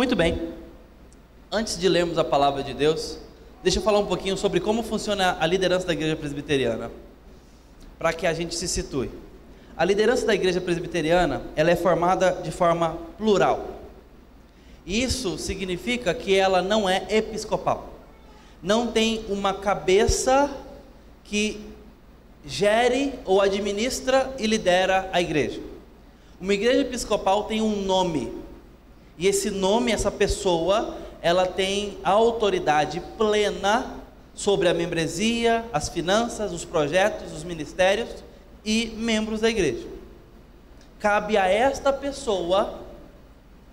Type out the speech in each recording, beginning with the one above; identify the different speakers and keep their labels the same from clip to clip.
Speaker 1: Muito bem. Antes de lermos a palavra de Deus, deixa eu falar um pouquinho sobre como funciona a liderança da igreja presbiteriana, para que a gente se situe. A liderança da igreja presbiteriana, ela é formada de forma plural. Isso significa que ela não é episcopal. Não tem uma cabeça que gere ou administra e lidera a igreja. Uma igreja episcopal tem um nome. E esse nome, essa pessoa, ela tem autoridade plena sobre a membresia, as finanças, os projetos, os ministérios e membros da igreja. Cabe a esta pessoa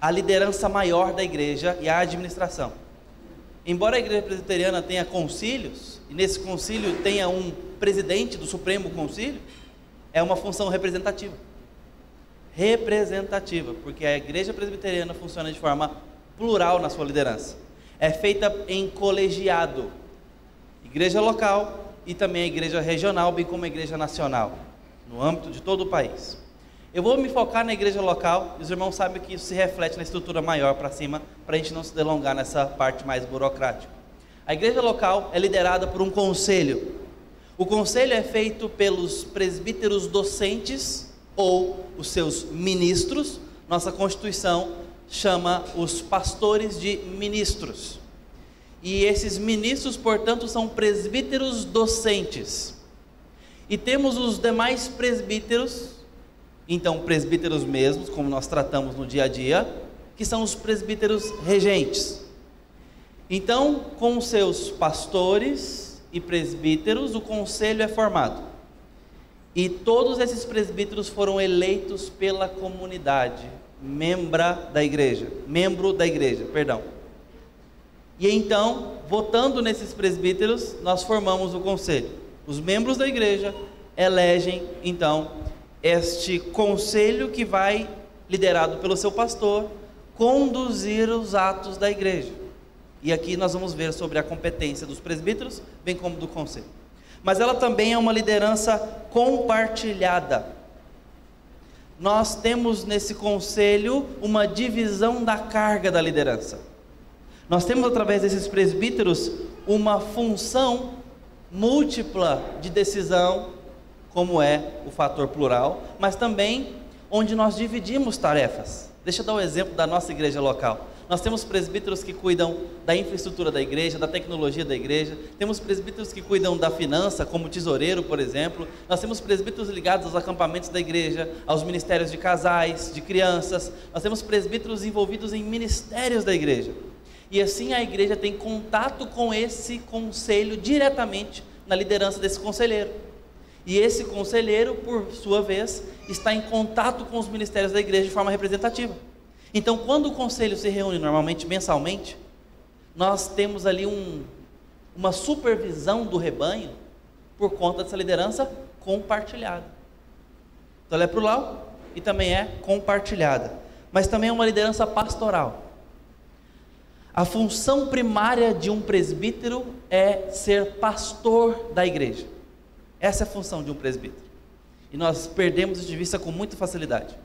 Speaker 1: a liderança maior da igreja e a administração. Embora a igreja presbiteriana tenha concílios, e nesse concílio tenha um presidente do Supremo Concílio, é uma função representativa. Representativa, porque a igreja presbiteriana funciona de forma plural na sua liderança. É feita em colegiado. Igreja local e também a igreja regional, bem como a igreja nacional, no âmbito de todo o país. Eu vou me focar na igreja local, e os irmãos sabem que isso se reflete na estrutura maior para cima, para a gente não se delongar nessa parte mais burocrática. A igreja local é liderada por um conselho. O conselho é feito pelos presbíteros docentes ou os seus ministros. Nossa Constituição chama os pastores de ministros. E esses ministros, portanto, são presbíteros docentes. E temos os demais presbíteros, então presbíteros mesmos, como nós tratamos no dia a dia, que são os presbíteros regentes. Então, com seus pastores e presbíteros, o conselho é formado. E todos esses presbíteros foram eleitos pela comunidade, membra da igreja, membro da igreja, perdão. E então, votando nesses presbíteros, nós formamos o conselho. Os membros da igreja elegem então este conselho que vai liderado pelo seu pastor conduzir os atos da igreja. E aqui nós vamos ver sobre a competência dos presbíteros, bem como do conselho. Mas ela também é uma liderança compartilhada nós temos nesse conselho uma divisão da carga da liderança. Nós temos através desses presbíteros uma função múltipla de decisão, como é o fator plural, mas também onde nós dividimos tarefas. Deixa eu dar o um exemplo da nossa igreja local. Nós temos presbíteros que cuidam da infraestrutura da igreja, da tecnologia da igreja. Temos presbíteros que cuidam da finança, como tesoureiro, por exemplo. Nós temos presbíteros ligados aos acampamentos da igreja, aos ministérios de casais, de crianças. Nós temos presbíteros envolvidos em ministérios da igreja. E assim a igreja tem contato com esse conselho diretamente na liderança desse conselheiro. E esse conselheiro, por sua vez, está em contato com os ministérios da igreja de forma representativa. Então, quando o conselho se reúne normalmente mensalmente, nós temos ali um, uma supervisão do rebanho por conta dessa liderança compartilhada. Então, ela é plural e também é compartilhada, mas também é uma liderança pastoral. A função primária de um presbítero é ser pastor da igreja. Essa é a função de um presbítero. E nós perdemos de vista com muita facilidade.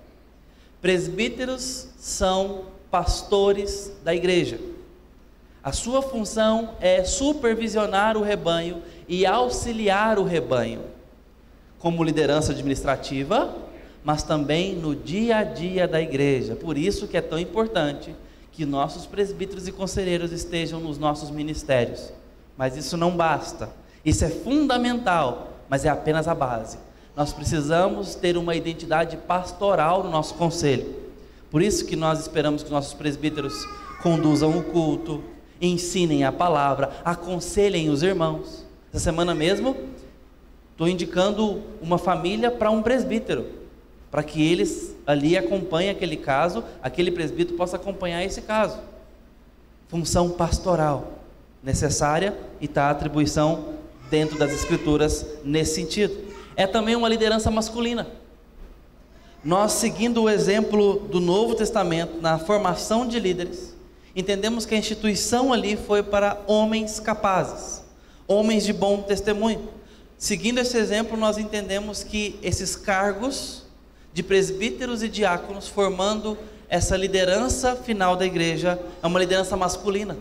Speaker 1: Presbíteros são pastores da igreja. A sua função é supervisionar o rebanho e auxiliar o rebanho, como liderança administrativa, mas também no dia a dia da igreja. Por isso que é tão importante que nossos presbíteros e conselheiros estejam nos nossos ministérios. Mas isso não basta. Isso é fundamental, mas é apenas a base. Nós precisamos ter uma identidade pastoral no nosso conselho. Por isso que nós esperamos que nossos presbíteros conduzam o culto, ensinem a palavra, aconselhem os irmãos. Essa semana mesmo, estou indicando uma família para um presbítero, para que eles ali acompanhem aquele caso, aquele presbítero possa acompanhar esse caso. Função pastoral necessária e está a atribuição dentro das escrituras nesse sentido é também uma liderança masculina. Nós, seguindo o exemplo do Novo Testamento na formação de líderes, entendemos que a instituição ali foi para homens capazes, homens de bom testemunho. Seguindo esse exemplo, nós entendemos que esses cargos de presbíteros e diáconos, formando essa liderança final da igreja é uma liderança masculina.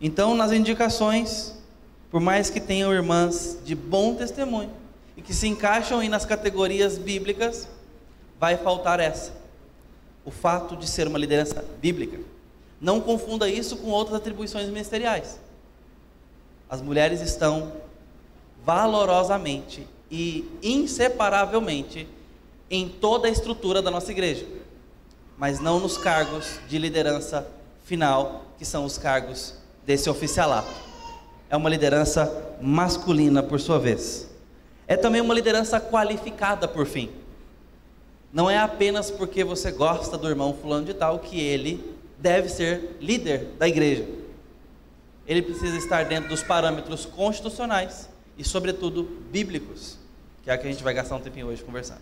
Speaker 1: Então, nas indicações, por mais que tenham irmãs de bom testemunho e que se encaixam aí nas categorias bíblicas, vai faltar essa. O fato de ser uma liderança bíblica. Não confunda isso com outras atribuições ministeriais. As mulheres estão valorosamente e inseparavelmente em toda a estrutura da nossa igreja, mas não nos cargos de liderança final, que são os cargos desse oficialato. É uma liderança masculina, por sua vez. É também uma liderança qualificada, por fim. Não é apenas porque você gosta do irmão fulano de tal que ele deve ser líder da igreja. Ele precisa estar dentro dos parâmetros constitucionais e, sobretudo, bíblicos, que é a que a gente vai gastar um tempinho hoje conversando.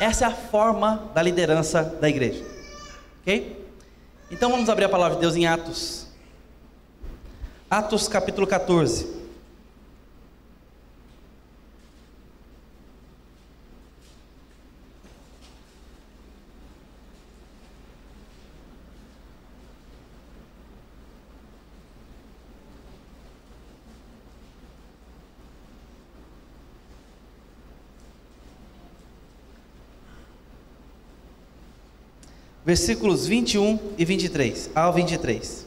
Speaker 1: Essa é a forma da liderança da igreja. Ok? Então vamos abrir a palavra de Deus em Atos. Atos capítulo 14. Versículos 21 e 23, ao 23.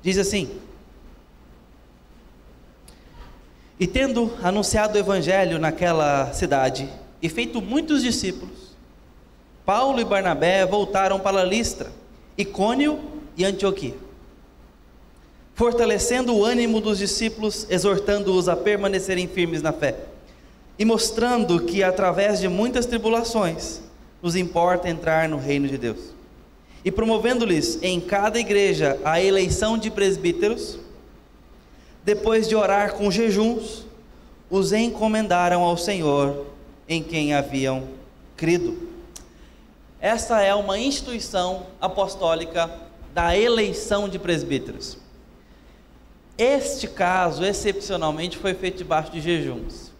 Speaker 1: Diz assim: E tendo anunciado o evangelho naquela cidade e feito muitos discípulos, Paulo e Barnabé voltaram para Listra, Icônio e Antioquia, fortalecendo o ânimo dos discípulos, exortando-os a permanecerem firmes na fé e mostrando que através de muitas tribulações nos importa entrar no reino de Deus. E promovendo-lhes em cada igreja a eleição de presbíteros, depois de orar com jejuns, os encomendaram ao Senhor em quem haviam crido. Essa é uma instituição apostólica da eleição de presbíteros. Este caso, excepcionalmente, foi feito debaixo de jejuns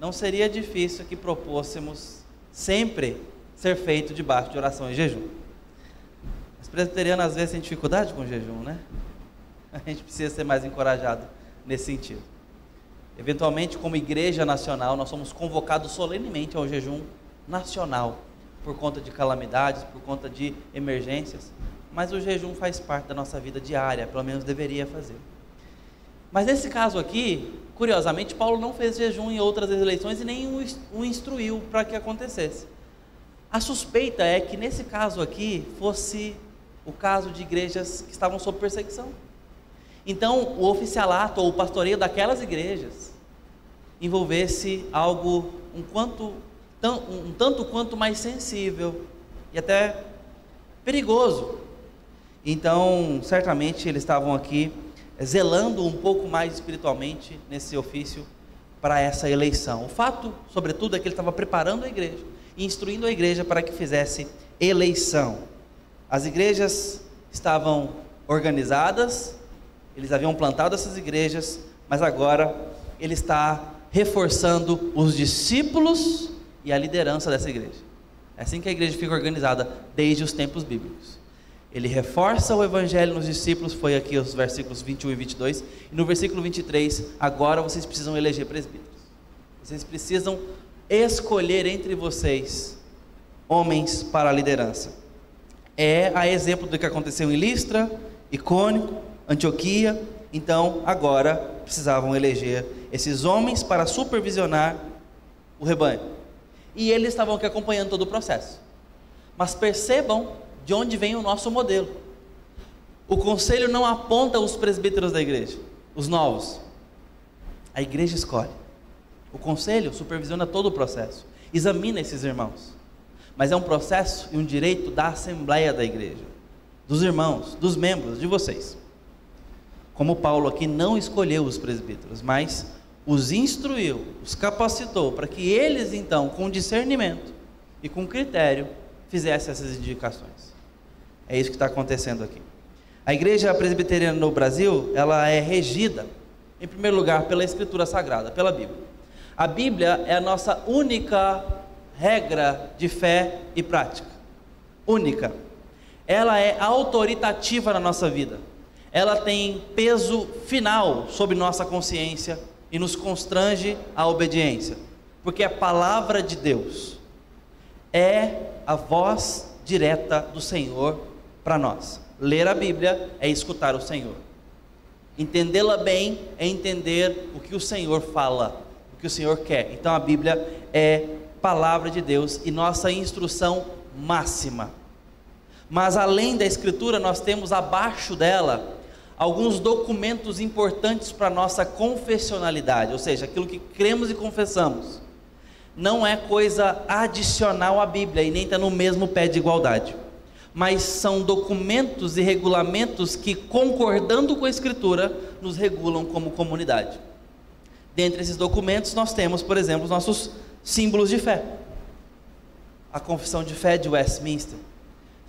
Speaker 1: não seria difícil que propôssemos sempre ser feito debaixo de oração e jejum. As presbiterianos às vezes têm dificuldade com jejum, né? A gente precisa ser mais encorajado nesse sentido. Eventualmente, como igreja nacional, nós somos convocados solenemente ao jejum nacional, por conta de calamidades, por conta de emergências, mas o jejum faz parte da nossa vida diária, pelo menos deveria fazer. Mas nesse caso aqui, curiosamente, Paulo não fez jejum em outras eleições e nem o instruiu para que acontecesse. A suspeita é que nesse caso aqui fosse o caso de igrejas que estavam sob perseguição. Então, o oficialato ou o pastoreio daquelas igrejas envolvesse algo um, quanto, um tanto quanto mais sensível e até perigoso. Então, certamente eles estavam aqui zelando um pouco mais espiritualmente nesse ofício para essa eleição. O fato, sobretudo, é que ele estava preparando a igreja instruindo a igreja para que fizesse eleição. As igrejas estavam organizadas, eles haviam plantado essas igrejas, mas agora ele está reforçando os discípulos e a liderança dessa igreja. É assim que a igreja fica organizada desde os tempos bíblicos. Ele reforça o evangelho nos discípulos, foi aqui os versículos 21 e 22. E no versículo 23, agora vocês precisam eleger presbíteros. Vocês precisam escolher entre vocês homens para a liderança. É a exemplo do que aconteceu em Listra, Icônico, Antioquia. Então, agora precisavam eleger esses homens para supervisionar o rebanho. E eles estavam aqui acompanhando todo o processo. Mas percebam de onde vem o nosso modelo. O conselho não aponta os presbíteros da igreja, os novos. A igreja escolhe. O conselho supervisiona todo o processo, examina esses irmãos. Mas é um processo e um direito da assembleia da igreja, dos irmãos, dos membros, de vocês. Como Paulo aqui não escolheu os presbíteros, mas os instruiu, os capacitou para que eles então, com discernimento e com critério, fizessem essas indicações. É isso que está acontecendo aqui. A igreja presbiteriana no Brasil, ela é regida, em primeiro lugar, pela Escritura Sagrada, pela Bíblia. A Bíblia é a nossa única regra de fé e prática. Única. Ela é autoritativa na nossa vida. Ela tem peso final sobre nossa consciência e nos constrange à obediência, porque a palavra de Deus é a voz direta do Senhor para nós. Ler a Bíblia é escutar o Senhor. Entendê-la bem é entender o que o Senhor fala, o que o Senhor quer. Então a Bíblia é palavra de Deus e nossa instrução máxima. Mas além da Escritura, nós temos abaixo dela alguns documentos importantes para nossa confessionalidade, ou seja, aquilo que cremos e confessamos. Não é coisa adicional à Bíblia e nem está no mesmo pé de igualdade. Mas são documentos e regulamentos que, concordando com a Escritura, nos regulam como comunidade. Dentre esses documentos, nós temos, por exemplo, os nossos símbolos de fé. A Confissão de Fé de Westminster,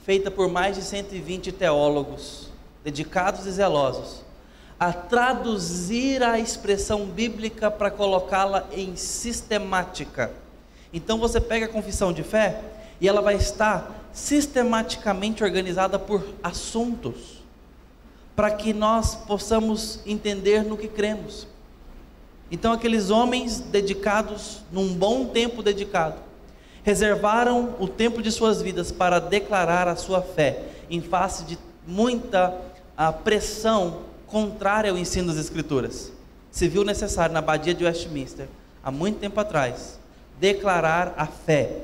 Speaker 1: feita por mais de 120 teólogos, dedicados e zelosos, a traduzir a expressão bíblica para colocá-la em sistemática. Então você pega a confissão de fé e ela vai estar sistematicamente organizada por assuntos, para que nós possamos entender no que cremos. Então aqueles homens dedicados, num bom tempo dedicado, reservaram o tempo de suas vidas para declarar a sua fé em face de muita a pressão contrária ao ensino das Escrituras. Se viu necessário na abadia de Westminster, há muito tempo atrás, declarar a fé.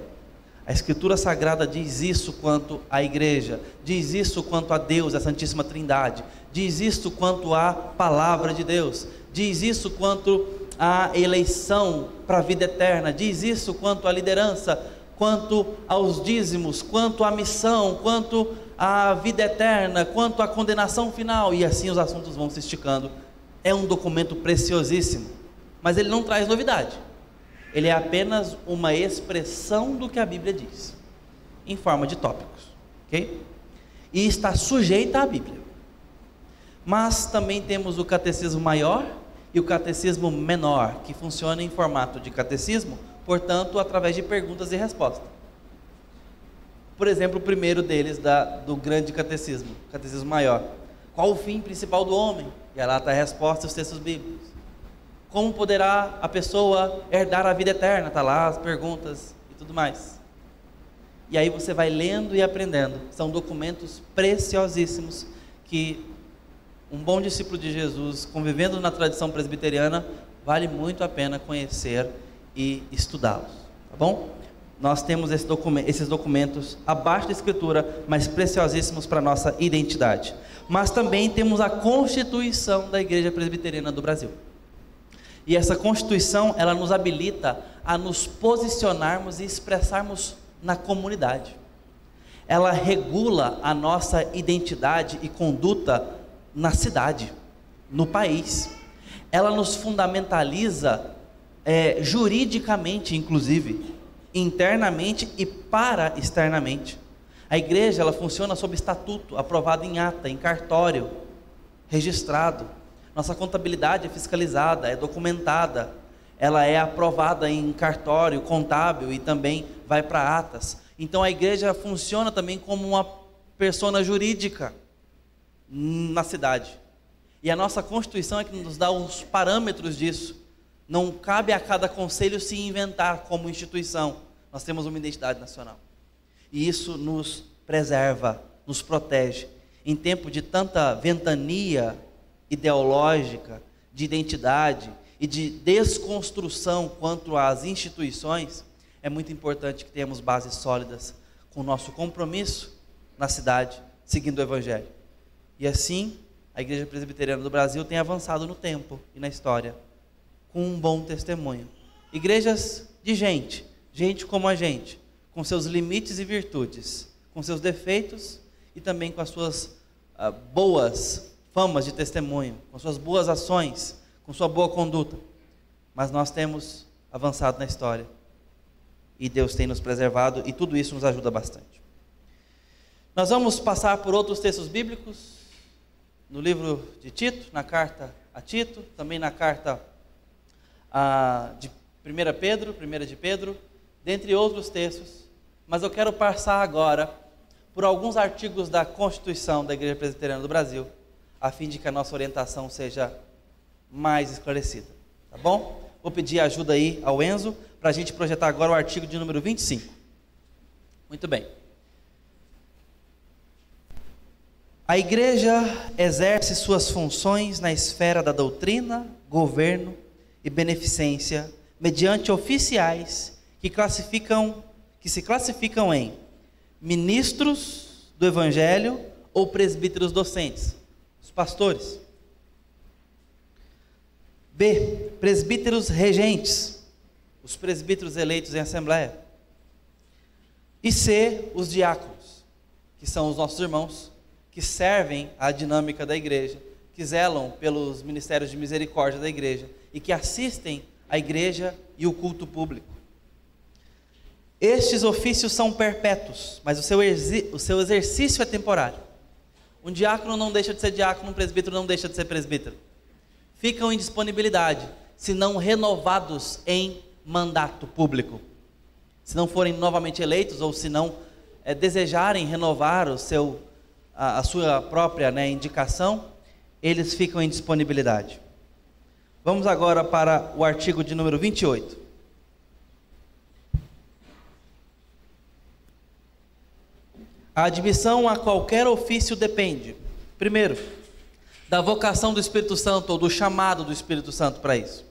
Speaker 1: A Escritura Sagrada diz isso quanto à igreja, diz isso quanto a Deus, a Santíssima Trindade, diz isso quanto à palavra de Deus, diz isso quanto à eleição para a vida eterna, diz isso quanto à liderança, quanto aos dízimos, quanto à missão, quanto à vida eterna, quanto à condenação final, e assim os assuntos vão se esticando. É um documento preciosíssimo, mas ele não traz novidade. Ele é apenas uma expressão do que a Bíblia diz, em forma de tópicos, ok? E está sujeita à Bíblia. Mas também temos o catecismo maior e o catecismo menor, que funciona em formato de catecismo, portanto, através de perguntas e respostas. Por exemplo, o primeiro deles, da, do grande catecismo, catecismo maior. Qual o fim principal do homem? E lá está a resposta e os textos bíblicos. Como poderá a pessoa herdar a vida eterna? Está lá as perguntas e tudo mais. E aí você vai lendo e aprendendo. São documentos preciosíssimos que um bom discípulo de Jesus, convivendo na tradição presbiteriana, vale muito a pena conhecer e estudá-los. Tá bom? Nós temos esse document, esses documentos abaixo da Escritura, mas preciosíssimos para a nossa identidade. Mas também temos a Constituição da Igreja Presbiteriana do Brasil. E essa Constituição, ela nos habilita a nos posicionarmos e expressarmos na comunidade. Ela regula a nossa identidade e conduta na cidade, no país. Ela nos fundamentaliza é, juridicamente, inclusive, internamente e para externamente. A igreja ela funciona sob estatuto, aprovado em ata, em cartório, registrado. Nossa contabilidade é fiscalizada, é documentada, ela é aprovada em cartório, contábil e também vai para atas. Então a igreja funciona também como uma persona jurídica na cidade. E a nossa Constituição é que nos dá os parâmetros disso. Não cabe a cada conselho se inventar como instituição. Nós temos uma identidade nacional. E isso nos preserva, nos protege. Em tempo de tanta ventania ideológica, de identidade e de desconstrução quanto às instituições, é muito importante que tenhamos bases sólidas com o nosso compromisso na cidade, seguindo o Evangelho. E assim, a Igreja Presbiteriana do Brasil tem avançado no tempo e na história com um bom testemunho. Igrejas de gente, gente como a gente, com seus limites e virtudes, com seus defeitos e também com as suas ah, boas famas de testemunho, com suas boas ações, com sua boa conduta. Mas nós temos avançado na história e Deus tem nos preservado e tudo isso nos ajuda bastante. Nós vamos passar por outros textos bíblicos no livro de Tito, na carta a Tito, também na carta a, de 1 Pedro, 1 de Pedro, dentre outros textos, mas eu quero passar agora por alguns artigos da Constituição da Igreja Presbiteriana do Brasil, a fim de que a nossa orientação seja mais esclarecida. Tá bom? Vou pedir ajuda aí ao Enzo para a gente projetar agora o artigo de número 25. Muito bem. A igreja exerce suas funções na esfera da doutrina, governo e beneficência mediante oficiais que classificam que se classificam em ministros do evangelho ou presbíteros docentes, pastores. B, presbíteros regentes, os presbíteros eleitos em assembleia. E C, os diáconos, que são os nossos irmãos que servem à dinâmica da igreja, que zelam pelos ministérios de misericórdia da igreja e que assistem a igreja e o culto público. Estes ofícios são perpétuos, mas o seu, o seu exercício é temporário. Um diácono não deixa de ser diácono, um presbítero não deixa de ser presbítero. Ficam em disponibilidade, se não renovados em mandato público. Se não forem novamente eleitos ou se não é, desejarem renovar o seu a, a sua própria né, indicação, eles ficam em disponibilidade. Vamos agora para o artigo de número 28. A admissão a qualquer ofício depende, primeiro, da vocação do Espírito Santo ou do chamado do Espírito Santo para isso.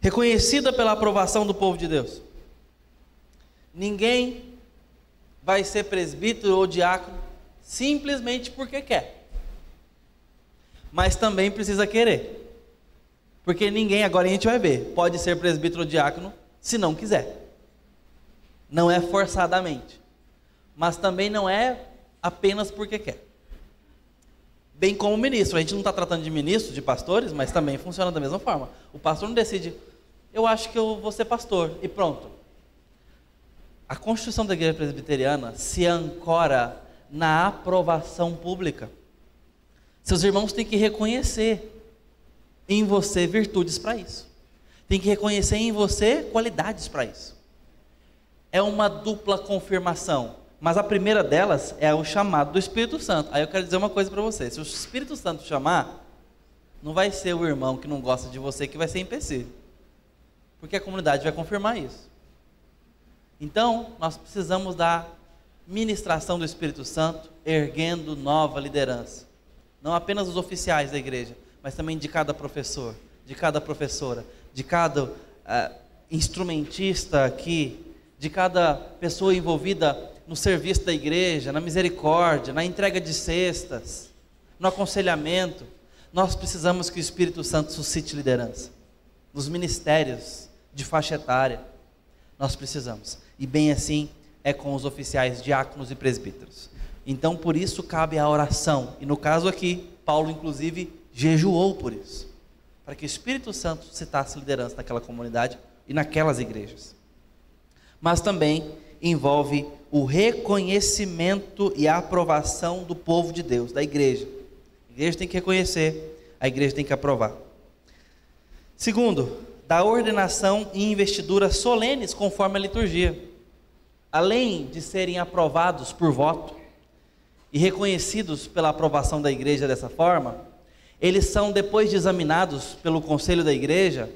Speaker 1: Reconhecida pela aprovação do povo de Deus. Ninguém vai ser presbítero ou diácono simplesmente porque quer. Mas também precisa querer. Porque ninguém, agora a gente vai ver, pode ser presbítero ou diácono se não quiser. Não é forçadamente. Mas também não é apenas porque quer. Bem como ministro. A gente não está tratando de ministros, de pastores, mas também funciona da mesma forma. O pastor não decide, eu acho que eu vou ser pastor, e pronto. A Constituição da Igreja Presbiteriana se ancora na aprovação pública. Seus irmãos têm que reconhecer em você virtudes para isso. Tem que reconhecer em você qualidades para isso. É uma dupla confirmação. Mas a primeira delas é o chamado do Espírito Santo. Aí eu quero dizer uma coisa para você: se o Espírito Santo chamar, não vai ser o irmão que não gosta de você que vai ser empecilho, porque a comunidade vai confirmar isso. Então, nós precisamos dar ministração do Espírito Santo, erguendo nova liderança. Não apenas os oficiais da igreja, mas também de cada professor, de cada professora, de cada uh, instrumentista aqui, de cada pessoa envolvida no serviço da igreja, na misericórdia, na entrega de cestas, no aconselhamento. Nós precisamos que o Espírito Santo suscite liderança nos ministérios de faixa etária. Nós precisamos. E bem assim, é com os oficiais diáconos e presbíteros. Então, por isso cabe a oração. E no caso aqui, Paulo, inclusive, jejuou por isso para que o Espírito Santo citasse liderança naquela comunidade e naquelas igrejas. Mas também envolve o reconhecimento e a aprovação do povo de Deus, da igreja. A igreja tem que reconhecer, a igreja tem que aprovar. Segundo, da ordenação e investidura solenes conforme a liturgia além de serem aprovados por voto e reconhecidos pela aprovação da igreja dessa forma, eles são, depois de examinados pelo conselho da igreja,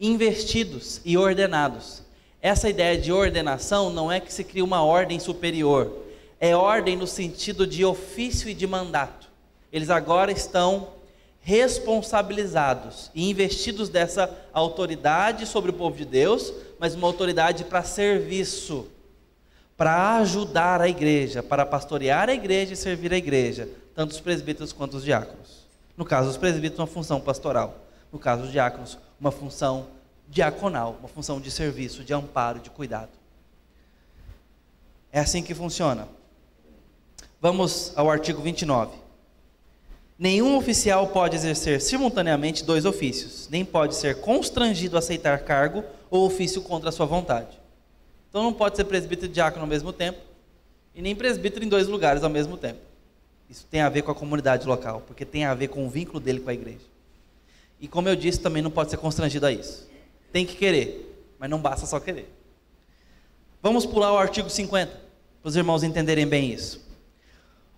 Speaker 1: investidos e ordenados. Essa ideia de ordenação não é que se cria uma ordem superior, é ordem no sentido de ofício e de mandato. Eles agora estão responsabilizados e investidos dessa autoridade sobre o povo de Deus, mas uma autoridade para serviço para ajudar a igreja, para pastorear a igreja e servir a igreja, tanto os presbíteros quanto os diáconos. No caso dos presbíteros, uma função pastoral. No caso dos diáconos, uma função diaconal, uma função de serviço, de amparo, de cuidado. É assim que funciona. Vamos ao artigo 29. Nenhum oficial pode exercer simultaneamente dois ofícios, nem pode ser constrangido a aceitar cargo ou ofício contra a sua vontade. Então não pode ser presbítero e diácono ao mesmo tempo, e nem presbítero em dois lugares ao mesmo tempo. Isso tem a ver com a comunidade local, porque tem a ver com o vínculo dele com a igreja. E como eu disse, também não pode ser constrangido a isso. Tem que querer, mas não basta só querer. Vamos pular o artigo 50, para os irmãos entenderem bem isso.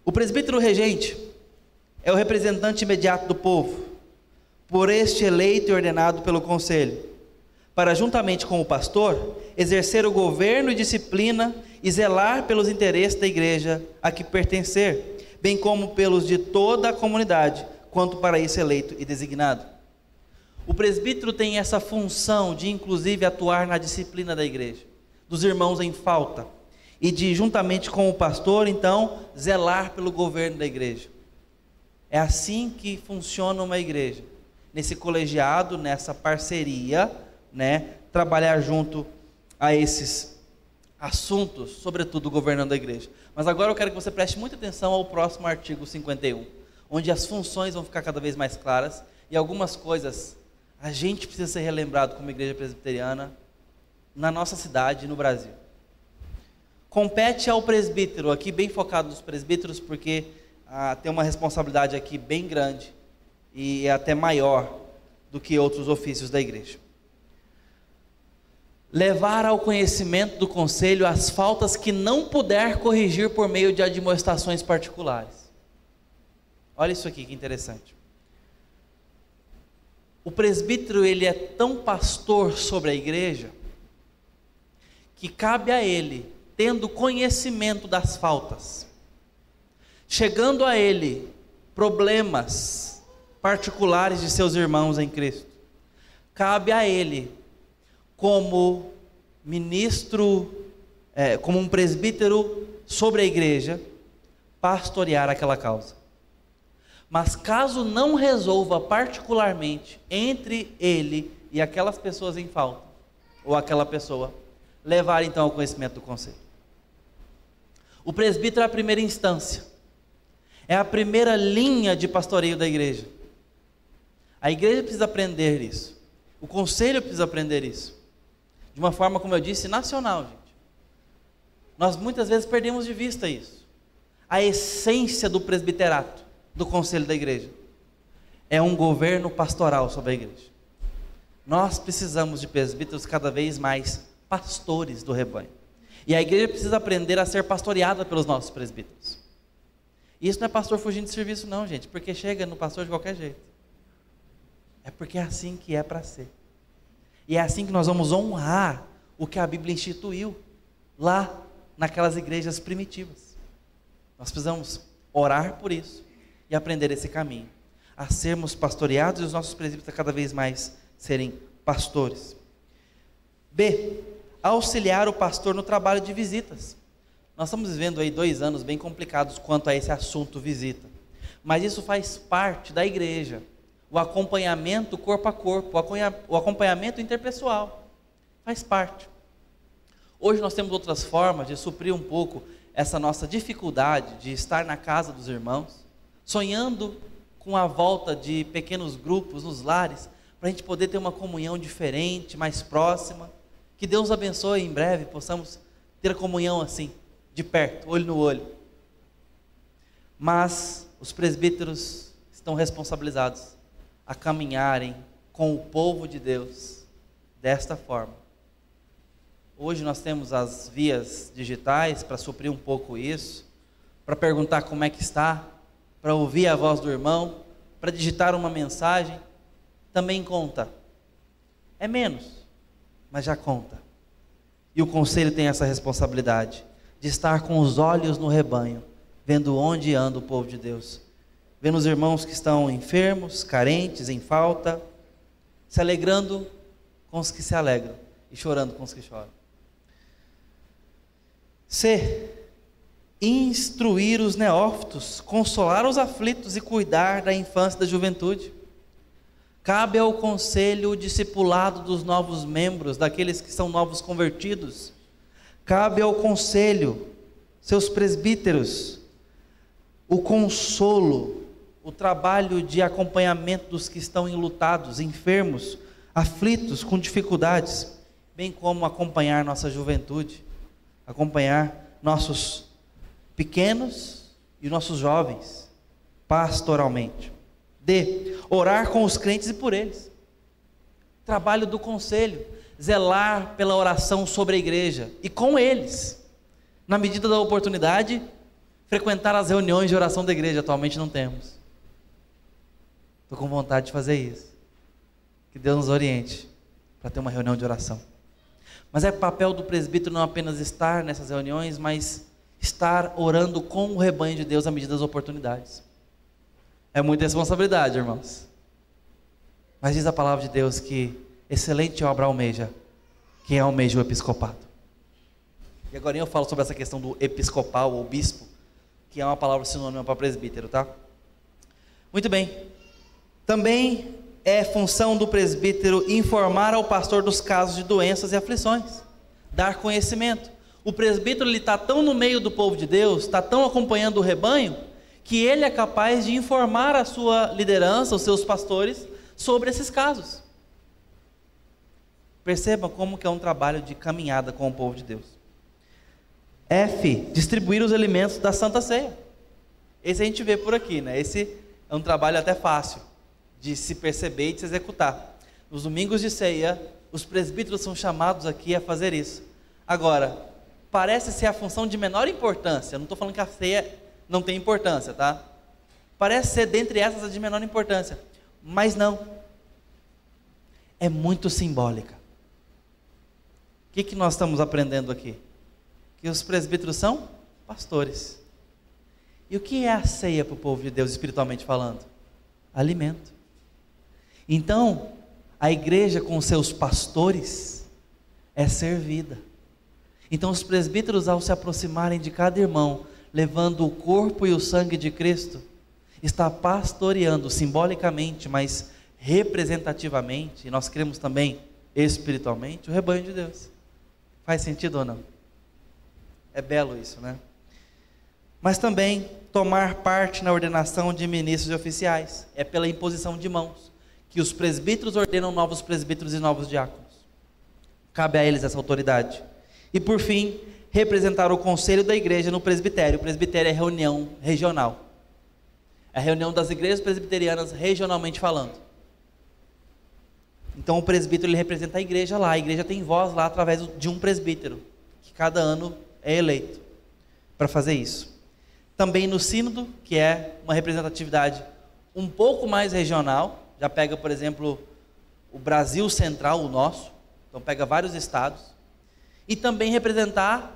Speaker 1: O presbítero regente é o representante imediato do povo, por este eleito e ordenado pelo conselho, para juntamente com o pastor exercer o governo e disciplina e zelar pelos interesses da igreja a que pertencer, bem como pelos de toda a comunidade, quanto para isso eleito e designado. O presbítero tem essa função de, inclusive, atuar na disciplina da igreja, dos irmãos em falta, e de, juntamente com o pastor, então, zelar pelo governo da igreja. É assim que funciona uma igreja, nesse colegiado, nessa parceria, né, trabalhar junto a esses assuntos, sobretudo governando a igreja. Mas agora eu quero que você preste muita atenção ao próximo artigo 51, onde as funções vão ficar cada vez mais claras e algumas coisas a gente precisa ser relembrado como igreja presbiteriana na nossa cidade e no Brasil. Compete ao presbítero, aqui bem focado nos presbíteros, porque ah, tem uma responsabilidade aqui bem grande e é até maior do que outros ofícios da igreja. Levar ao conhecimento do conselho as faltas que não puder corrigir por meio de admoestações particulares. Olha isso aqui que interessante. O presbítero ele é tão pastor sobre a igreja que cabe a ele, tendo conhecimento das faltas, chegando a ele problemas particulares de seus irmãos em Cristo, cabe a ele, como ministro, é, como um presbítero sobre a igreja, pastorear aquela causa. Mas caso não resolva particularmente entre ele e aquelas pessoas em falta, ou aquela pessoa, levar então ao conhecimento do conselho. O presbítero é a primeira instância, é a primeira linha de pastoreio da igreja. A igreja precisa aprender isso, o conselho precisa aprender isso, de uma forma, como eu disse, nacional, gente. Nós muitas vezes perdemos de vista isso, a essência do presbiterato do conselho da igreja. É um governo pastoral sobre a igreja. Nós precisamos de presbíteros cada vez mais pastores do rebanho. E a igreja precisa aprender a ser pastoreada pelos nossos presbíteros. E isso não é pastor fugindo de serviço, não, gente, porque chega no pastor de qualquer jeito. É porque é assim que é para ser. E é assim que nós vamos honrar o que a Bíblia instituiu lá naquelas igrejas primitivas. Nós precisamos orar por isso e aprender esse caminho, a sermos pastoreados e os nossos presbíteros cada vez mais serem pastores. B. Auxiliar o pastor no trabalho de visitas. Nós estamos vivendo aí dois anos bem complicados quanto a esse assunto visita, mas isso faz parte da igreja. O acompanhamento corpo a corpo, o acompanhamento interpessoal, faz parte. Hoje nós temos outras formas de suprir um pouco essa nossa dificuldade de estar na casa dos irmãos sonhando com a volta de pequenos grupos nos lares, para a gente poder ter uma comunhão diferente, mais próxima. Que Deus abençoe em breve, possamos ter a comunhão assim, de perto, olho no olho. Mas os presbíteros estão responsabilizados a caminharem com o povo de Deus desta forma. Hoje nós temos as vias digitais para suprir um pouco isso, para perguntar como é que está, para ouvir a voz do irmão, para digitar uma mensagem, também conta. É menos, mas já conta. E o conselho tem essa responsabilidade de estar com os olhos no rebanho, vendo onde anda o povo de Deus, vendo os irmãos que estão enfermos, carentes, em falta, se alegrando com os que se alegram e chorando com os que choram. C instruir os neófitos, consolar os aflitos e cuidar da infância e da juventude. Cabe ao conselho o discipulado dos novos membros, daqueles que são novos convertidos. Cabe ao conselho, seus presbíteros, o consolo, o trabalho de acompanhamento dos que estão enlutados, enfermos, aflitos, com dificuldades, bem como acompanhar nossa juventude, acompanhar nossos pequenos e nossos jovens, pastoralmente. D. Orar com os crentes e por eles. Trabalho do conselho, zelar pela oração sobre a igreja e com eles, na medida da oportunidade, frequentar as reuniões de oração da igreja. Atualmente não temos. Estou com vontade de fazer isso. Que Deus nos oriente para ter uma reunião de oração. Mas é papel do presbítero não apenas estar nessas reuniões, mas estar orando com o rebanho de Deus à medida das oportunidades. É muita responsabilidade, irmãos. Mas diz a palavra de Deus que excelente obra almeja quem almeja o episcopado. E agora eu falo sobre essa questão do episcopal ou bispo, que é uma palavra sinônima para presbítero, tá? Muito bem. Também é função do presbítero informar ao pastor dos casos de doenças e aflições, dar conhecimento. O presbítero está tão no meio do povo de Deus, está tão acompanhando o rebanho, que ele é capaz de informar a sua liderança, os seus pastores, sobre esses casos. Perceba como que é um trabalho de caminhada com o povo de Deus. F, distribuir os alimentos da Santa Ceia. Esse a gente vê por aqui, né? Esse é um trabalho até fácil de se perceber e de se executar. Nos domingos de ceia, os presbíteros são chamados aqui a fazer isso. Agora, parece ser a função de menor importância. Não estou falando que a ceia não tem importância, tá? Parece ser dentre essas a de menor importância, mas não. É muito simbólica. O que, que nós estamos aprendendo aqui? Que os presbíteros são pastores. E o que é a ceia para o povo de Deus, espiritualmente falando? Alimento. Então, a igreja com seus pastores é servida. Então, os presbíteros, ao se aproximarem de cada irmão, levando o corpo e o sangue de Cristo, está pastoreando simbolicamente, mas representativamente, e nós cremos também espiritualmente, o rebanho de Deus. Faz sentido ou não? É belo isso, né? Mas também tomar parte na ordenação de ministros e oficiais, é pela imposição de mãos que os presbíteros ordenam novos presbíteros e novos diáconos. Cabe a eles essa autoridade. E por fim, representar o conselho da igreja no presbitério. O presbitério é reunião regional. É a reunião das igrejas presbiterianas regionalmente falando. Então o presbítero ele representa a igreja lá. A igreja tem voz lá através de um presbítero, que cada ano é eleito para fazer isso. Também no sínodo, que é uma representatividade um pouco mais regional, já pega, por exemplo, o Brasil Central, o nosso, então pega vários estados, e também representar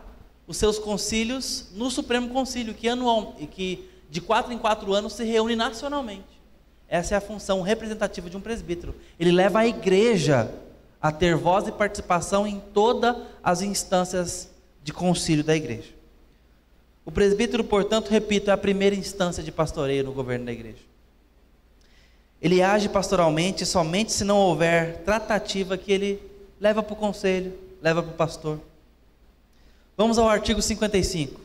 Speaker 1: os seus concílios no Supremo Concílio, que, anual, que de quatro em quatro anos se reúne nacionalmente. Essa é a função representativa de um presbítero. Ele leva a igreja a ter voz e participação em todas as instâncias de concílio da igreja. O presbítero, portanto, repito, é a primeira instância de pastoreio no governo da igreja. Ele age pastoralmente somente se não houver tratativa que ele leva para o conselho, leva para o pastor. Vamos ao artigo 55.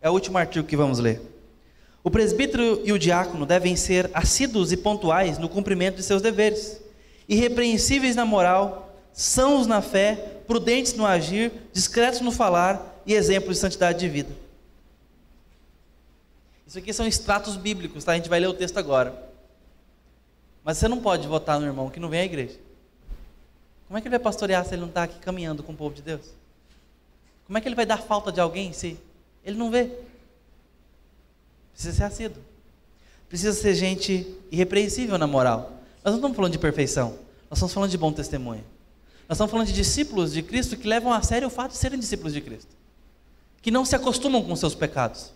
Speaker 1: É o último artigo que vamos ler. O presbítero e o diácono devem ser assíduos e pontuais no cumprimento de seus deveres, irrepreensíveis na moral, sãos na fé, prudentes no agir, discretos no falar e exemplos de santidade de vida. Isso aqui são extratos bíblicos, tá? A gente vai ler o texto agora. Mas você não pode votar no irmão que não vem à igreja. Como é que ele vai pastorear se ele não está aqui caminhando com o povo de Deus? Como é que ele vai dar falta de alguém se ele não vê? Precisa ser assíduo. Precisa ser gente irrepreensível na moral. Nós não estamos falando de perfeição. Nós estamos falando de bom testemunho. Nós estamos falando de discípulos de Cristo que levam a sério o fato de serem discípulos de Cristo. Que não se acostumam com seus pecados.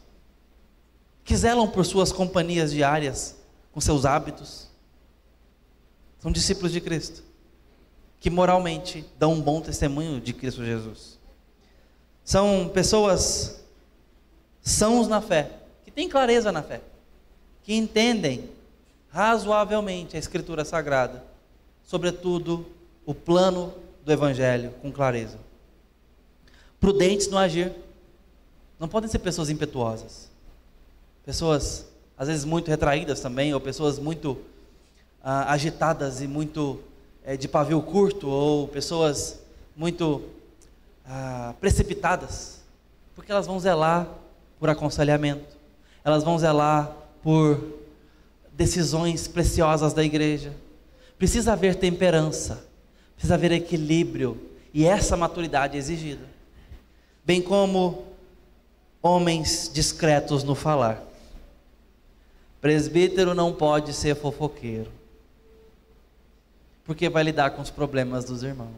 Speaker 1: Que zelam por suas companhias diárias, com seus hábitos são discípulos de Cristo, que moralmente dão um bom testemunho de Cristo Jesus. São pessoas sãos na fé, que têm clareza na fé, que entendem razoavelmente a Escritura Sagrada, sobretudo o plano do Evangelho com clareza. Prudentes no agir, não podem ser pessoas impetuosas, pessoas às vezes muito retraídas também, ou pessoas muito ah, agitadas e muito é, de pavio curto, ou pessoas muito ah, precipitadas, porque elas vão zelar por aconselhamento, elas vão zelar por decisões preciosas da igreja, Precisa haver temperança, precisa haver equilíbrio, e essa maturidade é exigida. Bem como homens discretos no falar. Presbítero não pode ser fofoqueiro, porque vai lidar com os problemas dos irmãos,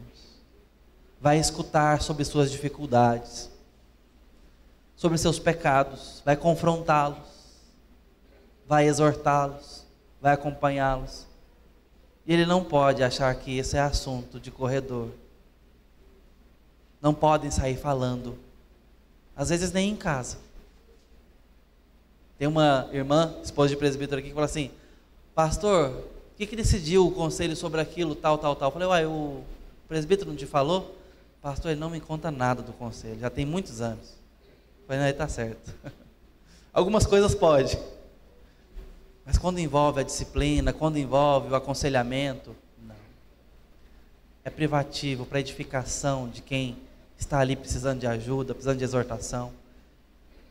Speaker 1: vai escutar sobre suas dificuldades, sobre seus pecados, vai confrontá-los, vai exortá-los, vai acompanhá-los. E ele não pode achar que esse é assunto de corredor. Não podem sair falando, às vezes nem em casa. Tem uma irmã, esposa de presbítero aqui, que fala assim: Pastor, o que, que decidiu o conselho sobre aquilo, tal, tal, tal? Eu falei: Uai, o presbítero não te falou? Pastor, ele não me conta nada do conselho, já tem muitos anos. Eu falei: Não, ele está certo. Algumas coisas pode, mas quando envolve a disciplina, quando envolve o aconselhamento, não. É privativo para edificação de quem está ali precisando de ajuda, precisando de exortação.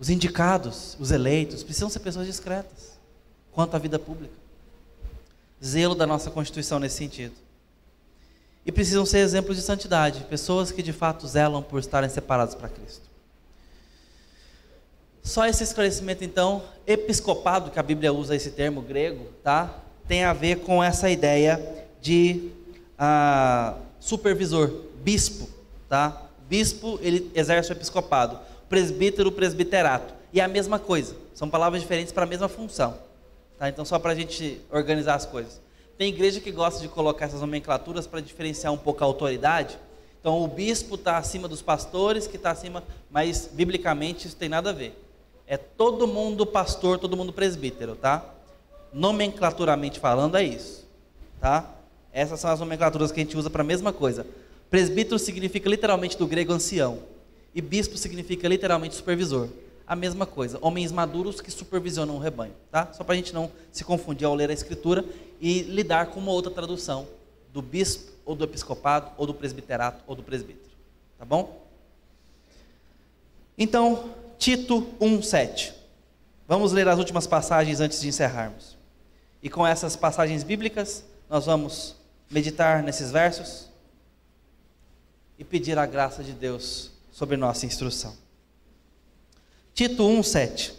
Speaker 1: Os indicados, os eleitos, precisam ser pessoas discretas quanto à vida pública. Zelo da nossa Constituição nesse sentido. E precisam ser exemplos de santidade, pessoas que de fato zelam por estarem separados para Cristo. Só esse esclarecimento, então, episcopado, que a Bíblia usa esse termo grego, tá? tem a ver com essa ideia de ah, supervisor, bispo. Tá? Bispo, ele exerce o episcopado presbítero, presbiterato. E é a mesma coisa, são palavras diferentes para a mesma função. Tá? Então, só para a gente organizar as coisas. Tem igreja que gosta de colocar essas nomenclaturas para diferenciar um pouco a autoridade. Então, o bispo está acima dos pastores, que está acima, mas biblicamente isso tem nada a ver. É todo mundo pastor, todo mundo presbítero, tá? Nomenclaturamente falando, é isso, tá? Essas são as nomenclaturas que a gente usa para a mesma coisa. Presbítero significa literalmente do grego ancião. E bispo significa literalmente supervisor. A mesma coisa, homens maduros que supervisionam o rebanho, tá? Só para a gente não se confundir ao ler a escritura e lidar com uma outra tradução do bispo, ou do episcopado, ou do presbiterato, ou do presbítero, tá bom? Então, Tito 1,7. Vamos ler as últimas passagens antes de encerrarmos. E com essas passagens bíblicas, nós vamos meditar nesses versos e pedir a graça de Deus sobre nossa instrução. Tito 1, 7.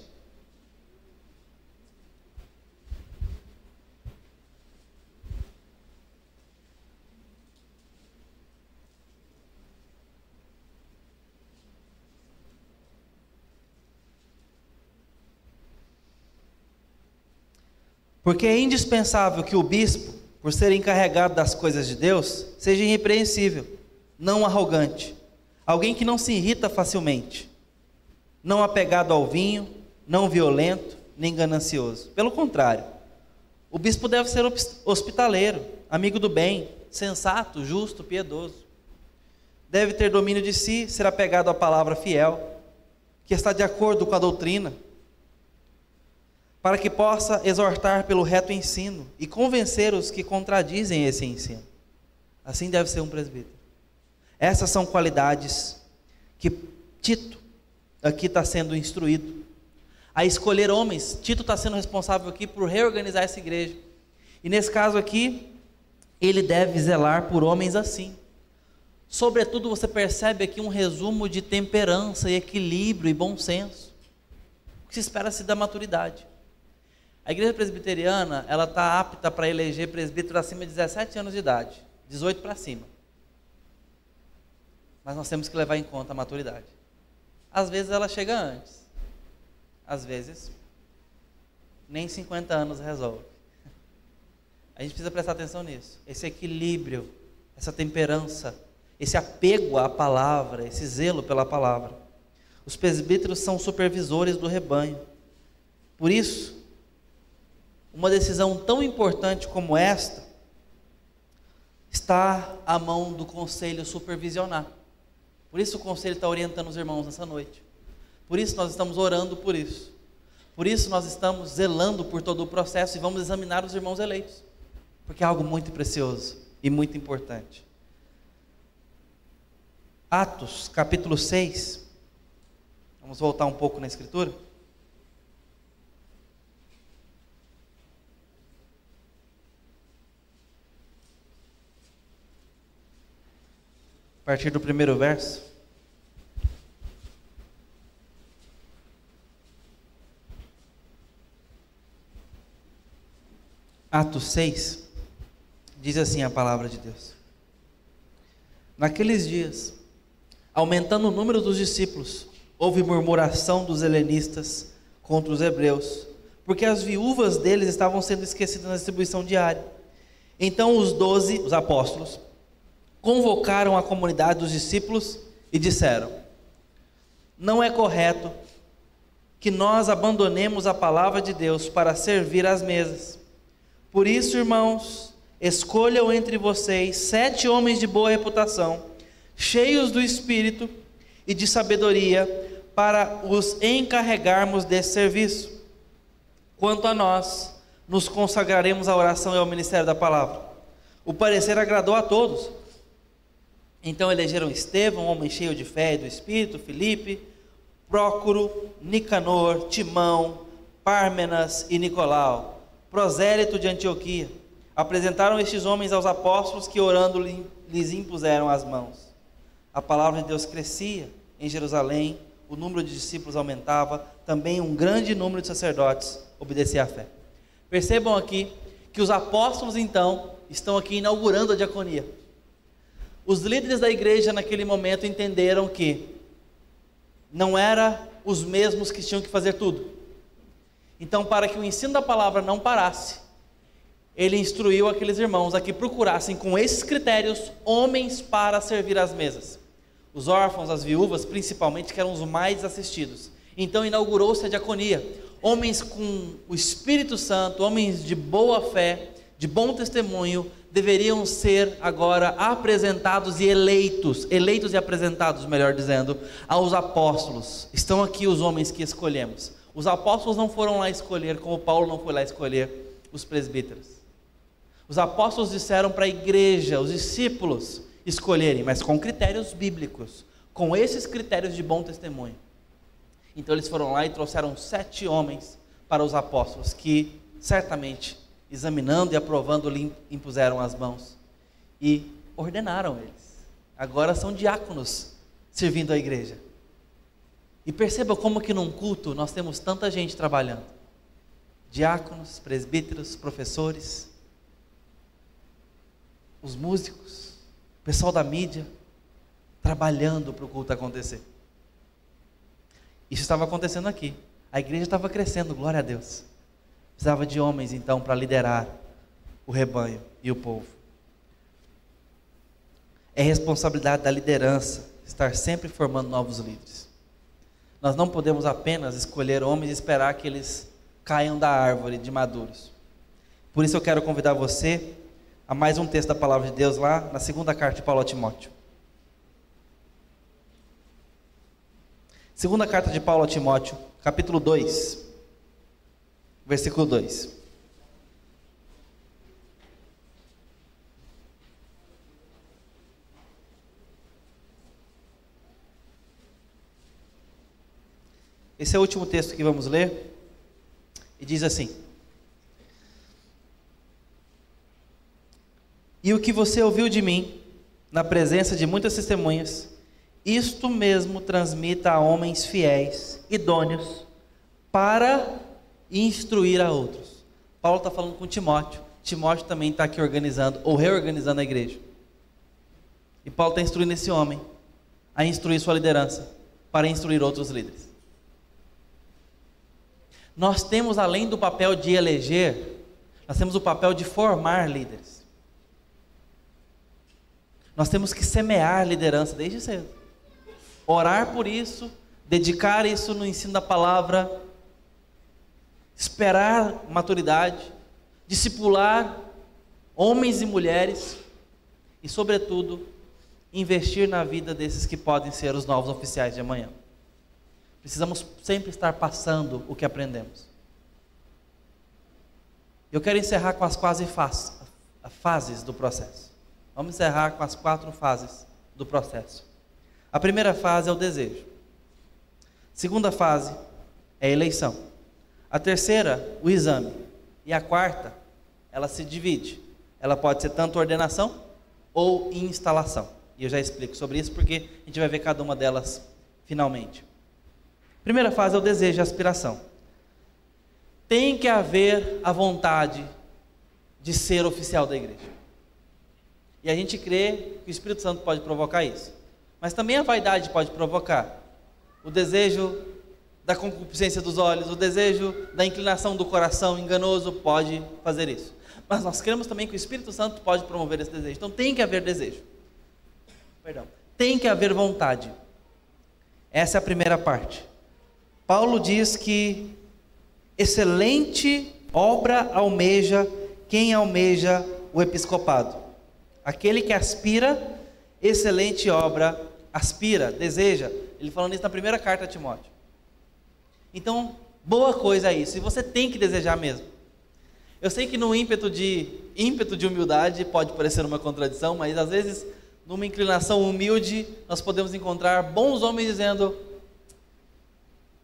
Speaker 1: Porque é indispensável que o bispo, por ser encarregado das coisas de Deus, seja irrepreensível, não arrogante Alguém que não se irrita facilmente, não apegado ao vinho, não violento, nem ganancioso. Pelo contrário, o bispo deve ser hospitaleiro, amigo do bem, sensato, justo, piedoso. Deve ter domínio de si, ser apegado à palavra fiel, que está de acordo com a doutrina, para que possa exortar pelo reto ensino e convencer os que contradizem esse ensino. Assim deve ser um presbítero. Essas são qualidades que Tito aqui está sendo instruído a escolher homens. Tito está sendo responsável aqui por reorganizar essa igreja. E nesse caso aqui, ele deve zelar por homens assim. Sobretudo, você percebe aqui um resumo de temperança e equilíbrio e bom senso. O que se espera-se da maturidade. A igreja presbiteriana, ela está apta para eleger presbítero acima de 17 anos de idade, 18 para cima. Mas nós temos que levar em conta a maturidade. Às vezes ela chega antes. Às vezes, nem 50 anos resolve. A gente precisa prestar atenção nisso. Esse equilíbrio, essa temperança, esse apego à palavra, esse zelo pela palavra. Os presbíteros são supervisores do rebanho. Por isso, uma decisão tão importante como esta está à mão do conselho supervisionar. Por isso o conselho está orientando os irmãos nessa noite. Por isso nós estamos orando por isso. Por isso nós estamos zelando por todo o processo e vamos examinar os irmãos eleitos. Porque é algo muito precioso e muito importante. Atos, capítulo 6. Vamos voltar um pouco na escritura. A partir do primeiro verso. Atos 6, diz assim a palavra de Deus. Naqueles dias, aumentando o número dos discípulos, houve murmuração dos helenistas contra os hebreus, porque as viúvas deles estavam sendo esquecidas na distribuição diária. Então os doze, os apóstolos, convocaram a comunidade dos discípulos e disseram: Não é correto que nós abandonemos a palavra de Deus para servir às mesas. Por isso, irmãos, escolham entre vocês sete homens de boa reputação, cheios do espírito e de sabedoria, para os encarregarmos desse serviço. Quanto a nós, nos consagraremos à oração e ao ministério da palavra. O parecer agradou a todos. Então elegeram Estevão, homem cheio de fé e do Espírito, Filipe, Prócoro, Nicanor, Timão, Pármenas e Nicolau prosélito de Antioquia. Apresentaram estes homens aos apóstolos que, orando, lhes impuseram as mãos. A palavra de Deus crescia em Jerusalém, o número de discípulos aumentava, também um grande número de sacerdotes obedecia à fé. Percebam aqui que os apóstolos, então, estão aqui inaugurando a diaconia. Os líderes da igreja naquele momento entenderam que não era os mesmos que tinham que fazer tudo. Então, para que o ensino da palavra não parasse, ele instruiu aqueles irmãos a que procurassem com esses critérios homens para servir às mesas. Os órfãos, as viúvas, principalmente, que eram os mais assistidos. Então inaugurou-se a diaconia. Homens com o Espírito Santo, homens de boa fé, de bom testemunho, deveriam ser agora apresentados e eleitos, eleitos e apresentados, melhor dizendo, aos apóstolos. Estão aqui os homens que escolhemos. Os apóstolos não foram lá escolher, como Paulo não foi lá escolher os presbíteros. Os apóstolos disseram para a igreja, os discípulos, escolherem, mas com critérios bíblicos, com esses critérios de bom testemunho. Então eles foram lá e trouxeram sete homens para os apóstolos, que certamente, examinando e aprovando, lhe impuseram as mãos e ordenaram eles. Agora são diáconos servindo a igreja. E perceba como que num culto nós temos tanta gente trabalhando. Diáconos, presbíteros, professores, os músicos, o pessoal da mídia, trabalhando para o culto acontecer. Isso estava acontecendo aqui. A igreja estava crescendo, glória a Deus. Precisava de homens então para liderar o rebanho e o povo. É responsabilidade da liderança estar sempre formando novos líderes. Nós não podemos apenas escolher homens e esperar que eles caiam da árvore de maduros. Por isso eu quero convidar você a mais um texto da palavra de Deus lá na segunda carta de Paulo a Timóteo. Segunda carta de Paulo a Timóteo, capítulo 2, versículo 2. Esse é o último texto que vamos ler. E diz assim: E o que você ouviu de mim, na presença de muitas testemunhas, isto mesmo transmita a homens fiéis, idôneos, para instruir a outros. Paulo está falando com Timóteo. Timóteo também está aqui organizando ou reorganizando a igreja. E Paulo está instruindo esse homem a instruir sua liderança, para instruir outros líderes. Nós temos, além do papel de eleger, nós temos o papel de formar líderes. Nós temos que semear liderança desde cedo. Orar por isso, dedicar isso no ensino da palavra, esperar maturidade, discipular homens e mulheres e, sobretudo, investir na vida desses que podem ser os novos oficiais de amanhã. Precisamos sempre estar passando o que aprendemos. Eu quero encerrar com as quase fases do processo. Vamos encerrar com as quatro fases do processo. A primeira fase é o desejo. Segunda fase é a eleição. A terceira, o exame. E a quarta, ela se divide. Ela pode ser tanto ordenação ou instalação. E eu já explico sobre isso porque a gente vai ver cada uma delas finalmente. Primeira fase é o desejo e a aspiração. Tem que haver a vontade de ser oficial da igreja. E a gente crê que o Espírito Santo pode provocar isso. Mas também a vaidade pode provocar. O desejo da concupiscência dos olhos, o desejo da inclinação do coração enganoso pode fazer isso. Mas nós cremos também que o Espírito Santo pode promover esse desejo. Então tem que haver desejo. Perdão. Tem que haver vontade. Essa é a primeira parte. Paulo diz que excelente obra almeja quem almeja o episcopado. Aquele que aspira, excelente obra aspira, deseja. Ele falando isso na primeira carta a Timóteo. Então, boa coisa é isso. E você tem que desejar mesmo. Eu sei que no ímpeto de ímpeto de humildade pode parecer uma contradição, mas às vezes numa inclinação humilde nós podemos encontrar bons homens dizendo: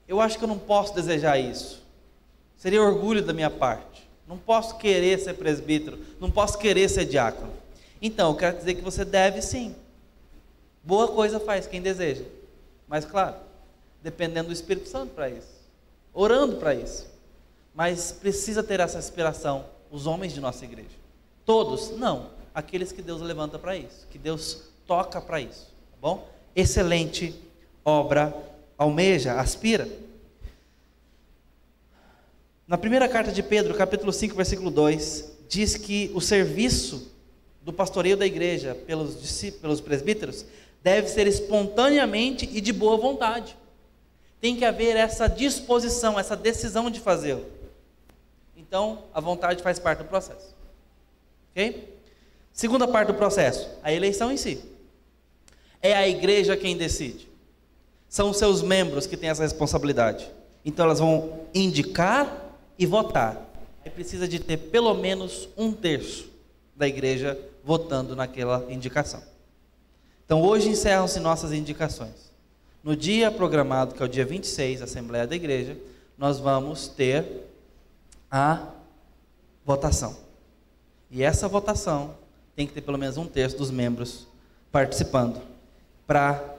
Speaker 1: eu acho que eu não posso desejar isso. Seria orgulho da minha parte. Não posso querer ser presbítero, não posso querer ser diácono. Então, eu quero dizer que você deve sim. Boa coisa faz quem deseja. Mas claro, dependendo do Espírito Santo para isso. Orando para isso. Mas precisa ter essa inspiração os homens de nossa igreja. Todos? Não. Aqueles que Deus levanta para isso, que Deus toca para isso, tá bom? Excelente obra almeja, aspira. Na primeira carta de Pedro, capítulo 5, versículo 2, diz que o serviço do pastoreio da igreja pelos pelos presbíteros, deve ser espontaneamente e de boa vontade. Tem que haver essa disposição, essa decisão de fazê-lo. Então, a vontade faz parte do processo. Ok? Segunda parte do processo, a eleição em si. É a igreja quem decide. São os seus membros que têm essa responsabilidade. Então, elas vão indicar e votar. E precisa de ter pelo menos um terço da igreja votando naquela indicação. Então, hoje encerram-se nossas indicações. No dia programado, que é o dia 26, Assembleia da Igreja, nós vamos ter a votação. E essa votação tem que ter pelo menos um terço dos membros participando para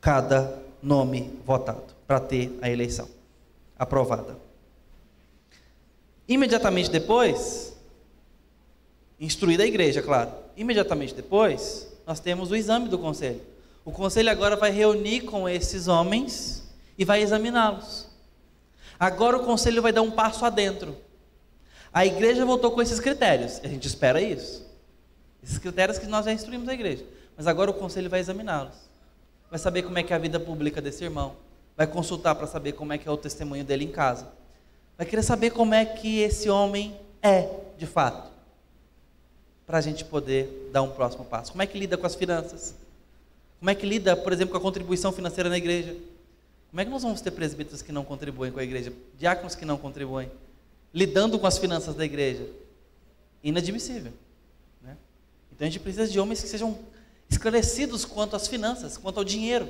Speaker 1: cada nome votado, para ter a eleição aprovada. Imediatamente depois, instruída a igreja, claro. Imediatamente depois, nós temos o exame do conselho. O conselho agora vai reunir com esses homens e vai examiná-los. Agora o conselho vai dar um passo adentro. A igreja voltou com esses critérios. A gente espera isso. Esses critérios que nós já instruímos a igreja. Mas agora o conselho vai examiná-los. Vai saber como é que é a vida pública desse irmão. Vai consultar para saber como é que é o testemunho dele em casa. Vai querer saber como é que esse homem é, de fato para a gente poder dar um próximo passo. Como é que lida com as finanças? Como é que lida, por exemplo, com a contribuição financeira na igreja? Como é que nós vamos ter presbíteros que não contribuem com a igreja, diáconos que não contribuem, lidando com as finanças da igreja? Inadmissível. Né? Então a gente precisa de homens que sejam esclarecidos quanto às finanças, quanto ao dinheiro,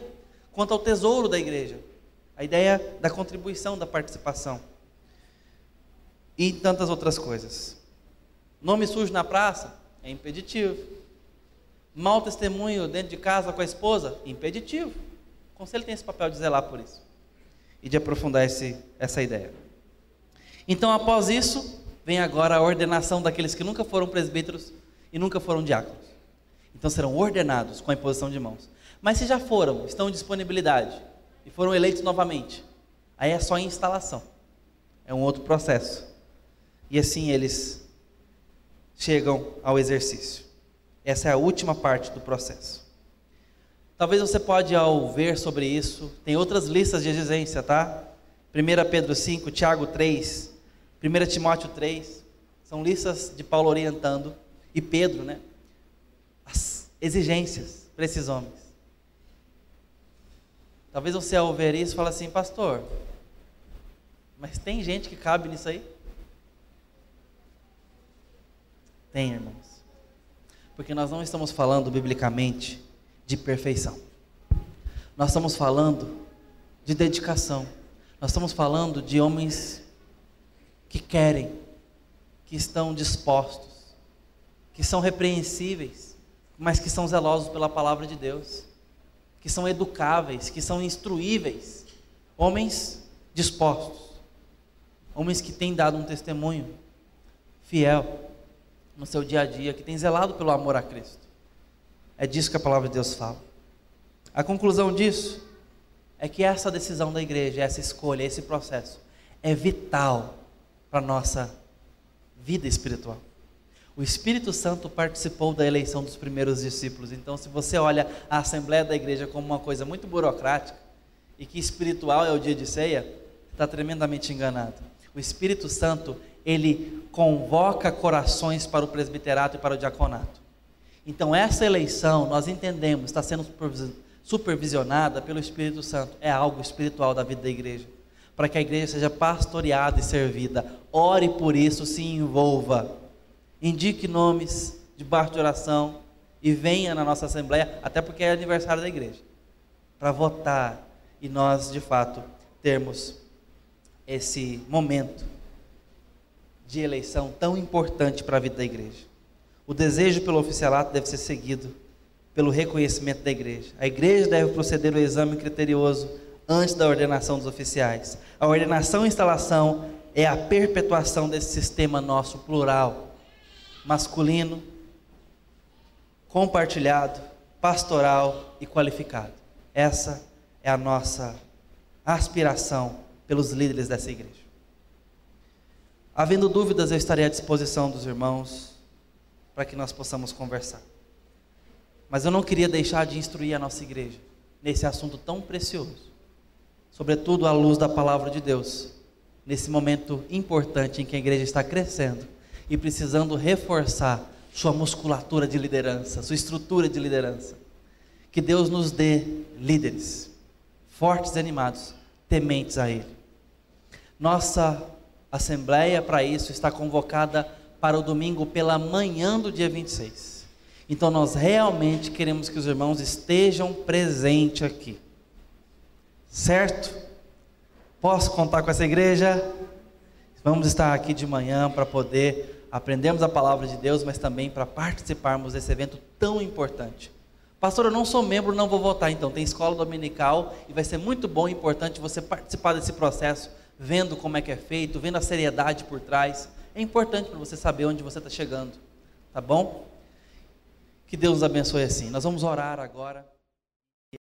Speaker 1: quanto ao tesouro da igreja. A ideia da contribuição, da participação. E tantas outras coisas. Nome sujo na praça? É impeditivo. Mau testemunho dentro de casa com a esposa? Impeditivo. O conselho tem esse papel de zelar por isso e de aprofundar esse, essa ideia. Então, após isso, vem agora a ordenação daqueles que nunca foram presbíteros e nunca foram diáconos. Então, serão ordenados com a imposição de mãos. Mas se já foram, estão em disponibilidade e foram eleitos novamente, aí é só instalação. É um outro processo. E assim eles chegam ao exercício. Essa é a última parte do processo. Talvez você pode, ao ver sobre isso, tem outras listas de exigência, tá? 1 Pedro 5, Tiago 3, 1 Timóteo 3, são listas de Paulo orientando, e Pedro, né? As exigências para esses homens. Talvez você, ao ver isso, fale assim, pastor, mas tem gente que cabe nisso aí? Tem, irmãos. Porque nós não estamos falando biblicamente de perfeição. Nós estamos falando de dedicação. Nós estamos falando de homens que querem, que estão dispostos, que são repreensíveis, mas que são zelosos pela palavra de Deus, que são educáveis, que são instruíveis, homens dispostos, homens que têm dado um testemunho fiel no seu dia a dia, que têm zelado pelo amor a Cristo. É disso que a palavra de Deus fala. A conclusão disso é que essa decisão da igreja, essa escolha, esse processo é vital para a nossa vida espiritual. O Espírito Santo participou da eleição dos primeiros discípulos. Então, se você olha a Assembleia da Igreja como uma coisa muito burocrática e que espiritual é o dia de ceia, está tremendamente enganado. O Espírito Santo, ele convoca corações para o presbiterato e para o diaconato. Então, essa eleição, nós entendemos, está sendo supervisionada pelo Espírito Santo. É algo espiritual da vida da igreja. Para que a igreja seja pastoreada e servida. Ore por isso, se envolva indique nomes debaixo de oração e venha na nossa assembleia, até porque é aniversário da igreja, para votar e nós de fato termos esse momento de eleição tão importante para a vida da igreja. O desejo pelo oficialato deve ser seguido pelo reconhecimento da igreja. A igreja deve proceder ao exame criterioso antes da ordenação dos oficiais. A ordenação e instalação é a perpetuação desse sistema nosso plural masculino, compartilhado, pastoral e qualificado. Essa é a nossa aspiração pelos líderes dessa igreja. Havendo dúvidas, eu estarei à disposição dos irmãos para que nós possamos conversar. Mas eu não queria deixar de instruir a nossa igreja nesse assunto tão precioso, sobretudo à luz da palavra de Deus, nesse momento importante em que a igreja está crescendo e precisando reforçar sua musculatura de liderança, sua estrutura de liderança. Que Deus nos dê líderes fortes e animados, tementes a Ele. Nossa assembleia para isso está convocada para o domingo pela manhã do dia 26. Então nós realmente queremos que os irmãos estejam presentes aqui. Certo? Posso contar com essa igreja? Vamos estar aqui de manhã para poder aprendemos a palavra de Deus, mas também para participarmos desse evento tão importante. Pastor, eu não sou membro, não vou votar. Então, tem escola dominical e vai ser muito bom e importante você participar desse processo, vendo como é que é feito, vendo a seriedade por trás. É importante para você saber onde você está chegando, tá bom? Que Deus abençoe assim. Nós vamos orar agora.